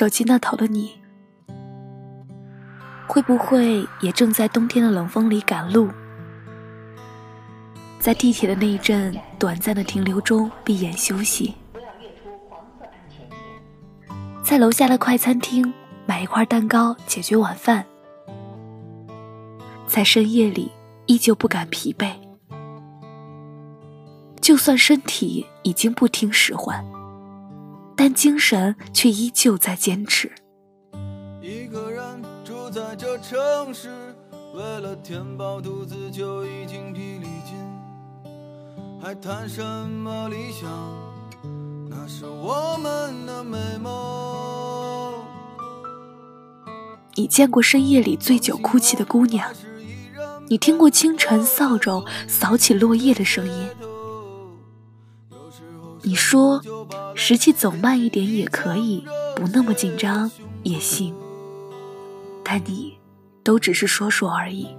手机那头的你，会不会也正在冬天的冷风里赶路？在地铁的那一阵短暂的停留中闭眼休息，在楼下的快餐厅买一块蛋糕解决晚饭，在深夜里依旧不敢疲惫，就算身体已经不听使唤。但精神却依旧在坚持。一个人住在这城市，为了填饱肚子就已经疲力尽，还谈什么理想？那是我们的美梦。你见过深夜里醉酒哭泣的姑娘？你听过清晨扫帚扫起落叶的声音？你说，实际走慢一点也可以，不那么紧张也行。但你，都只是说说而已。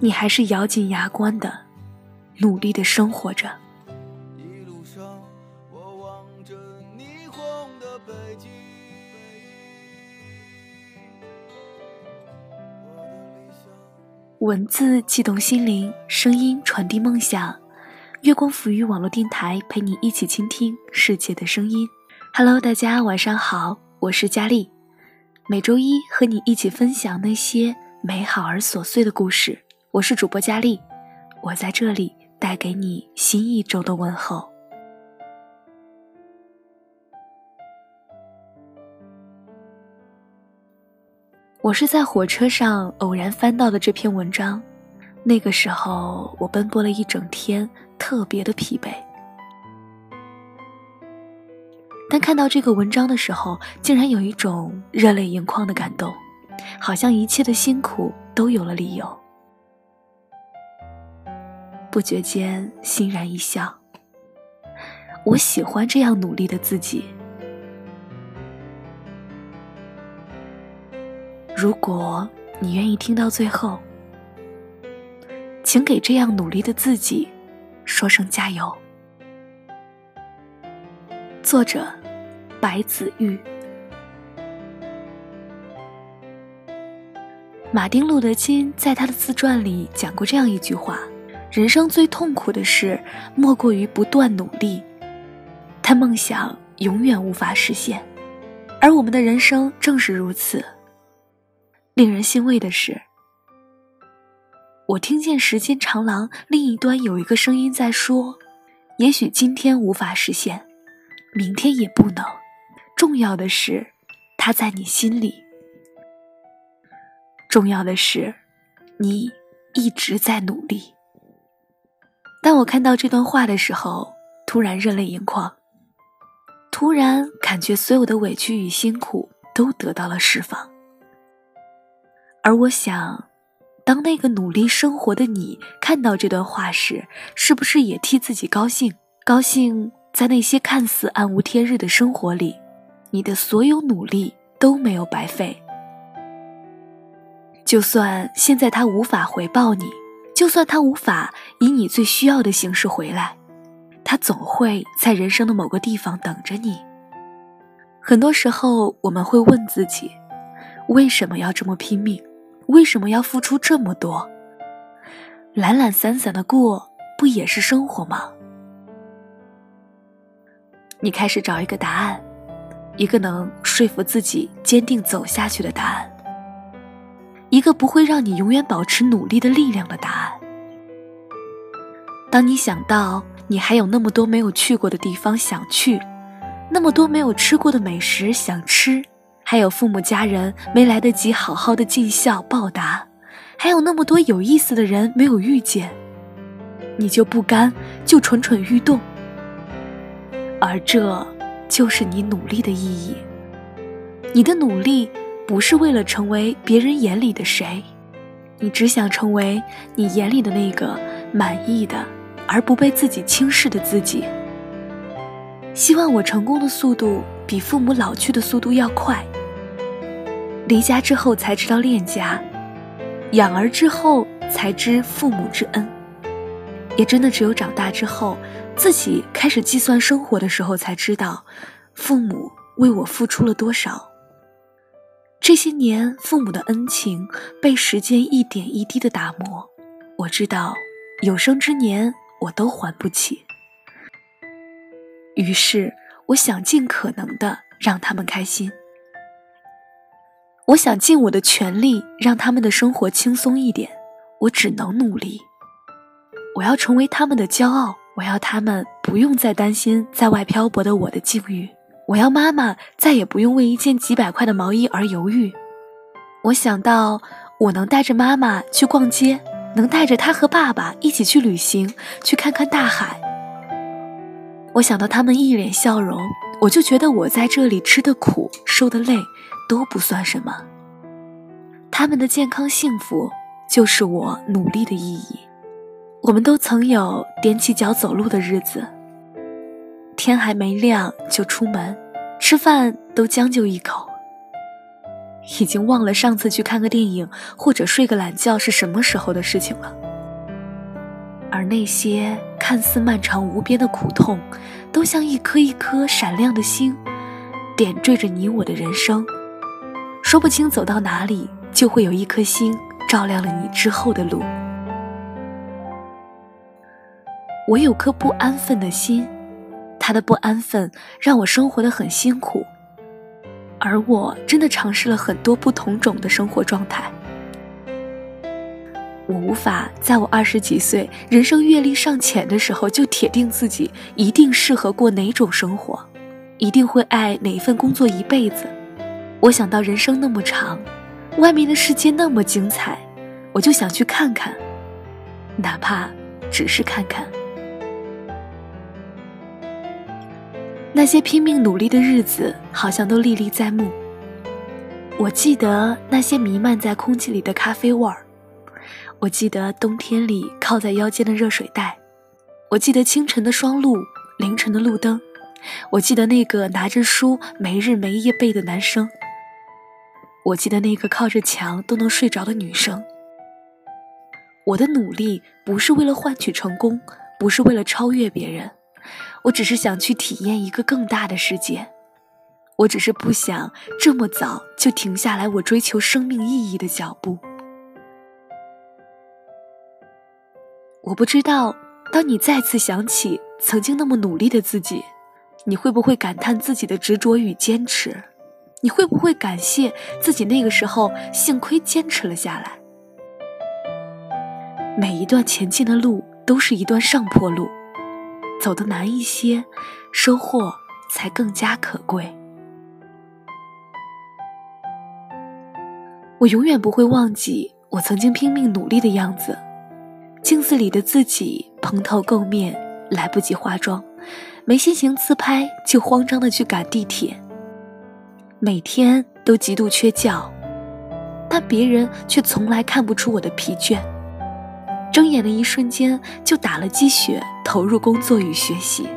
你还是咬紧牙关的，努力的生活着。文字悸动心灵，声音传递梦想。月光抚育网络电台，陪你一起倾听世界的声音。Hello，大家晚上好，我是佳丽。每周一和你一起分享那些美好而琐碎的故事。我是主播佳丽，我在这里带给你新一周的问候。我是在火车上偶然翻到的这篇文章，那个时候我奔波了一整天，特别的疲惫。但看到这个文章的时候，竟然有一种热泪盈眶的感动，好像一切的辛苦都有了理由。不觉间欣然一笑，我喜欢这样努力的自己。如果你愿意听到最后，请给这样努力的自己说声加油。作者：白子玉。马丁·路德·金在他的自传里讲过这样一句话：“人生最痛苦的事，莫过于不断努力，但梦想永远无法实现。”而我们的人生正是如此。令人欣慰的是，我听见时间长廊另一端有一个声音在说：“也许今天无法实现，明天也不能。重要的是，它在你心里。重要的是，你一直在努力。”当我看到这段话的时候，突然热泪盈眶，突然感觉所有的委屈与辛苦都得到了释放。而我想，当那个努力生活的你看到这段话时，是不是也替自己高兴？高兴在那些看似暗无天日的生活里，你的所有努力都没有白费。就算现在他无法回报你，就算他无法以你最需要的形式回来，他总会在人生的某个地方等着你。很多时候，我们会问自己，为什么要这么拼命？为什么要付出这么多？懒懒散散的过，不也是生活吗？你开始找一个答案，一个能说服自己坚定走下去的答案，一个不会让你永远保持努力的力量的答案。当你想到你还有那么多没有去过的地方想去，那么多没有吃过的美食想吃。还有父母家人没来得及好好的尽孝报答，还有那么多有意思的人没有遇见，你就不甘，就蠢蠢欲动。而这就是你努力的意义。你的努力不是为了成为别人眼里的谁，你只想成为你眼里的那个满意的而不被自己轻视的自己。希望我成功的速度比父母老去的速度要快。离家之后才知道恋家，养儿之后才知父母之恩。也真的只有长大之后，自己开始计算生活的时候，才知道父母为我付出了多少。这些年，父母的恩情被时间一点一滴的打磨，我知道有生之年我都还不起。于是，我想尽可能的让他们开心。我想尽我的全力让他们的生活轻松一点，我只能努力。我要成为他们的骄傲，我要他们不用再担心在外漂泊的我的境遇，我要妈妈再也不用为一件几百块的毛衣而犹豫。我想到我能带着妈妈去逛街，能带着她和爸爸一起去旅行，去看看大海。我想到他们一脸笑容，我就觉得我在这里吃的苦、受的累。都不算什么，他们的健康幸福就是我努力的意义。我们都曾有踮起脚走路的日子，天还没亮就出门，吃饭都将就一口，已经忘了上次去看个电影或者睡个懒觉是什么时候的事情了。而那些看似漫长无边的苦痛，都像一颗一颗闪亮的星，点缀着你我的人生。说不清走到哪里，就会有一颗星照亮了你之后的路。我有颗不安分的心，他的不安分让我生活的很辛苦，而我真的尝试了很多不同种的生活状态。我无法在我二十几岁、人生阅历尚浅的时候就铁定自己一定适合过哪种生活，一定会爱哪一份工作一辈子。我想到人生那么长，外面的世界那么精彩，我就想去看看，哪怕只是看看。那些拼命努力的日子，好像都历历在目。我记得那些弥漫在空气里的咖啡味儿，我记得冬天里靠在腰间的热水袋，我记得清晨的霜露，凌晨的路灯，我记得那个拿着书没日没夜背的男生。我记得那个靠着墙都能睡着的女生。我的努力不是为了换取成功，不是为了超越别人，我只是想去体验一个更大的世界。我只是不想这么早就停下来我追求生命意义的脚步。我不知道，当你再次想起曾经那么努力的自己，你会不会感叹自己的执着与坚持？你会不会感谢自己那个时候幸亏坚持了下来？每一段前进的路都是一段上坡路，走得难一些，收获才更加可贵。我永远不会忘记我曾经拼命努力的样子，镜子里的自己蓬头垢面，来不及化妆，没心情自拍，就慌张的去赶地铁。每天都极度缺觉，但别人却从来看不出我的疲倦。睁眼的一瞬间就打了鸡血，投入工作与学习。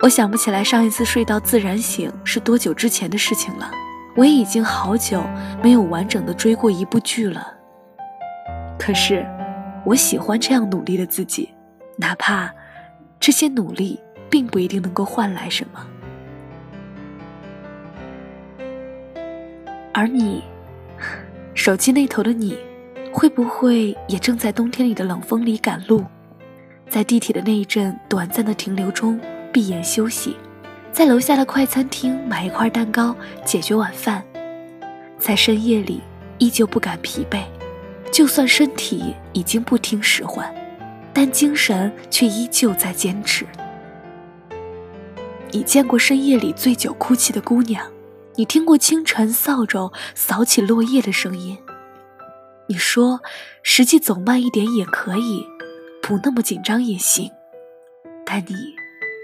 我想不起来上一次睡到自然醒是多久之前的事情了。我也已经好久没有完整的追过一部剧了。可是，我喜欢这样努力的自己，哪怕这些努力并不一定能够换来什么。而你，手机那头的你，会不会也正在冬天里的冷风里赶路，在地铁的那一阵短暂的停留中闭眼休息，在楼下的快餐厅买一块蛋糕解决晚饭，在深夜里依旧不敢疲惫，就算身体已经不听使唤，但精神却依旧在坚持。你见过深夜里醉酒哭泣的姑娘？你听过清晨扫帚扫起落叶的声音？你说，实际走慢一点也可以，不那么紧张也行，但你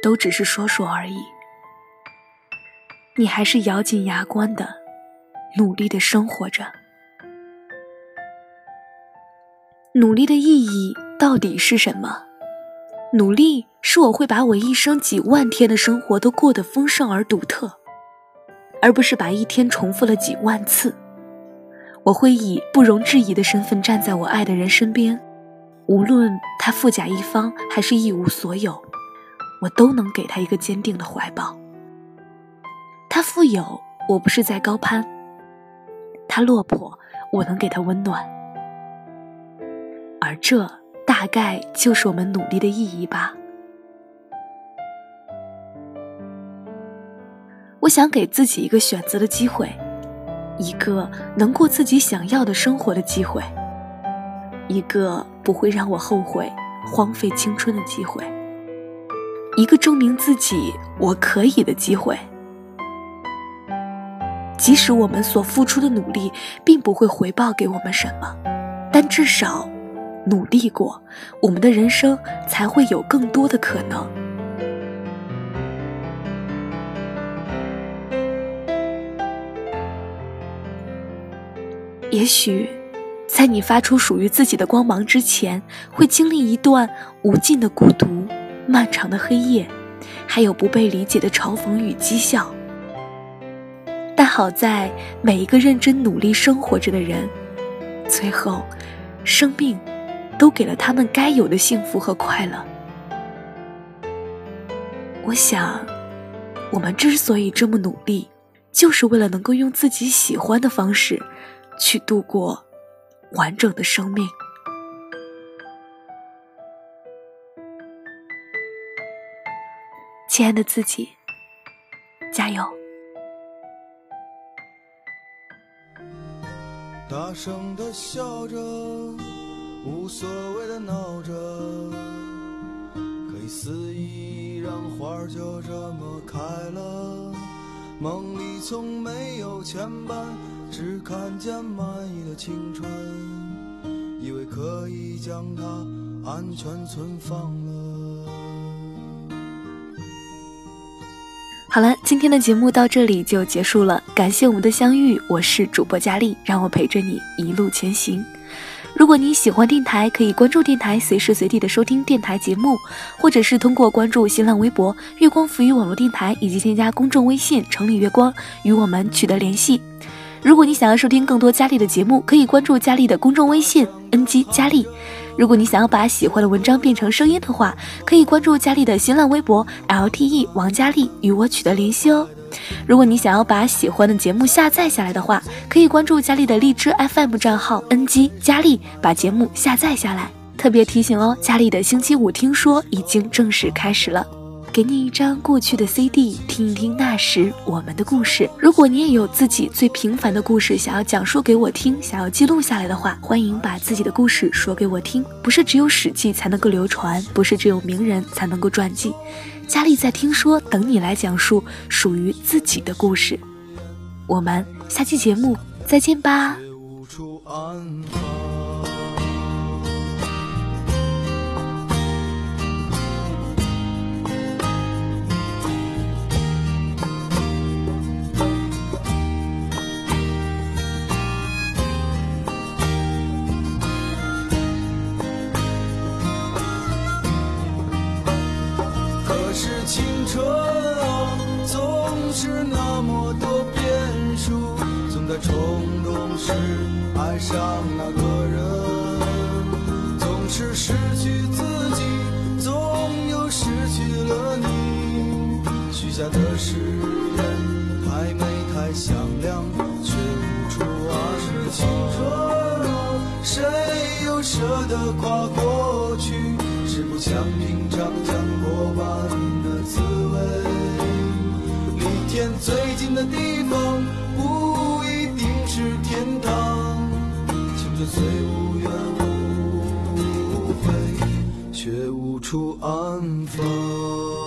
都只是说说而已。你还是咬紧牙关的，努力的生活着。努力的意义到底是什么？努力是我会把我一生几万天的生活都过得丰盛而独特。而不是把一天重复了几万次，我会以不容置疑的身份站在我爱的人身边，无论他富甲一方还是一无所有，我都能给他一个坚定的怀抱。他富有，我不是在高攀；他落魄，我能给他温暖。而这大概就是我们努力的意义吧。我想给自己一个选择的机会，一个能过自己想要的生活的机会，一个不会让我后悔荒废青春的机会，一个证明自己我可以的机会。即使我们所付出的努力并不会回报给我们什么，但至少努力过，我们的人生才会有更多的可能。也许，在你发出属于自己的光芒之前，会经历一段无尽的孤独、漫长的黑夜，还有不被理解的嘲讽与讥笑。但好在每一个认真努力生活着的人，最后，生命都给了他们该有的幸福和快乐。我想，我们之所以这么努力，就是为了能够用自己喜欢的方式。去度过完整的生命，亲爱的自己，加油！大声的笑着，无所谓的闹着，可以肆意让花儿就这么开了。梦里从没有牵绊。只看见满意的青春，以为可以将它安全存放了。好了，今天的节目到这里就结束了，感谢我们的相遇，我是主播佳丽，让我陪着你一路前行。如果你喜欢电台，可以关注电台，随时随地的收听电台节目，或者是通过关注新浪微博“月光浮语网络电台”，以及添加公众微信“城里月光”与我们取得联系。如果你想要收听更多佳丽的节目，可以关注佳丽的公众微信 “ng 佳丽”。如果你想要把喜欢的文章变成声音的话，可以关注佳丽的新浪微博 “lte 王佳丽”与我取得联系哦。如果你想要把喜欢的节目下载下来的话，可以关注佳丽的荔枝 FM 账号 “ng 佳丽”，把节目下载下来。特别提醒哦，佳丽的星期五听说已经正式开始了。给你一张过去的 CD，听一听那时我们的故事。如果你也有自己最平凡的故事想要讲述给我听，想要记录下来的话，欢迎把自己的故事说给我听。不是只有史记才能够流传，不是只有名人才能够传记。佳丽在听说，等你来讲述属于自己的故事。我们下期节目再见吧。那么多变数，总在冲动时爱上那个人，总是失去自己，总又失去了你。许下的誓言太美太响亮，却无处安放。青春，谁又舍得跨过去？是不想品尝将过半的滋味。天最近的地方不一定是。天堂，青春虽无怨无悔，却无处安放。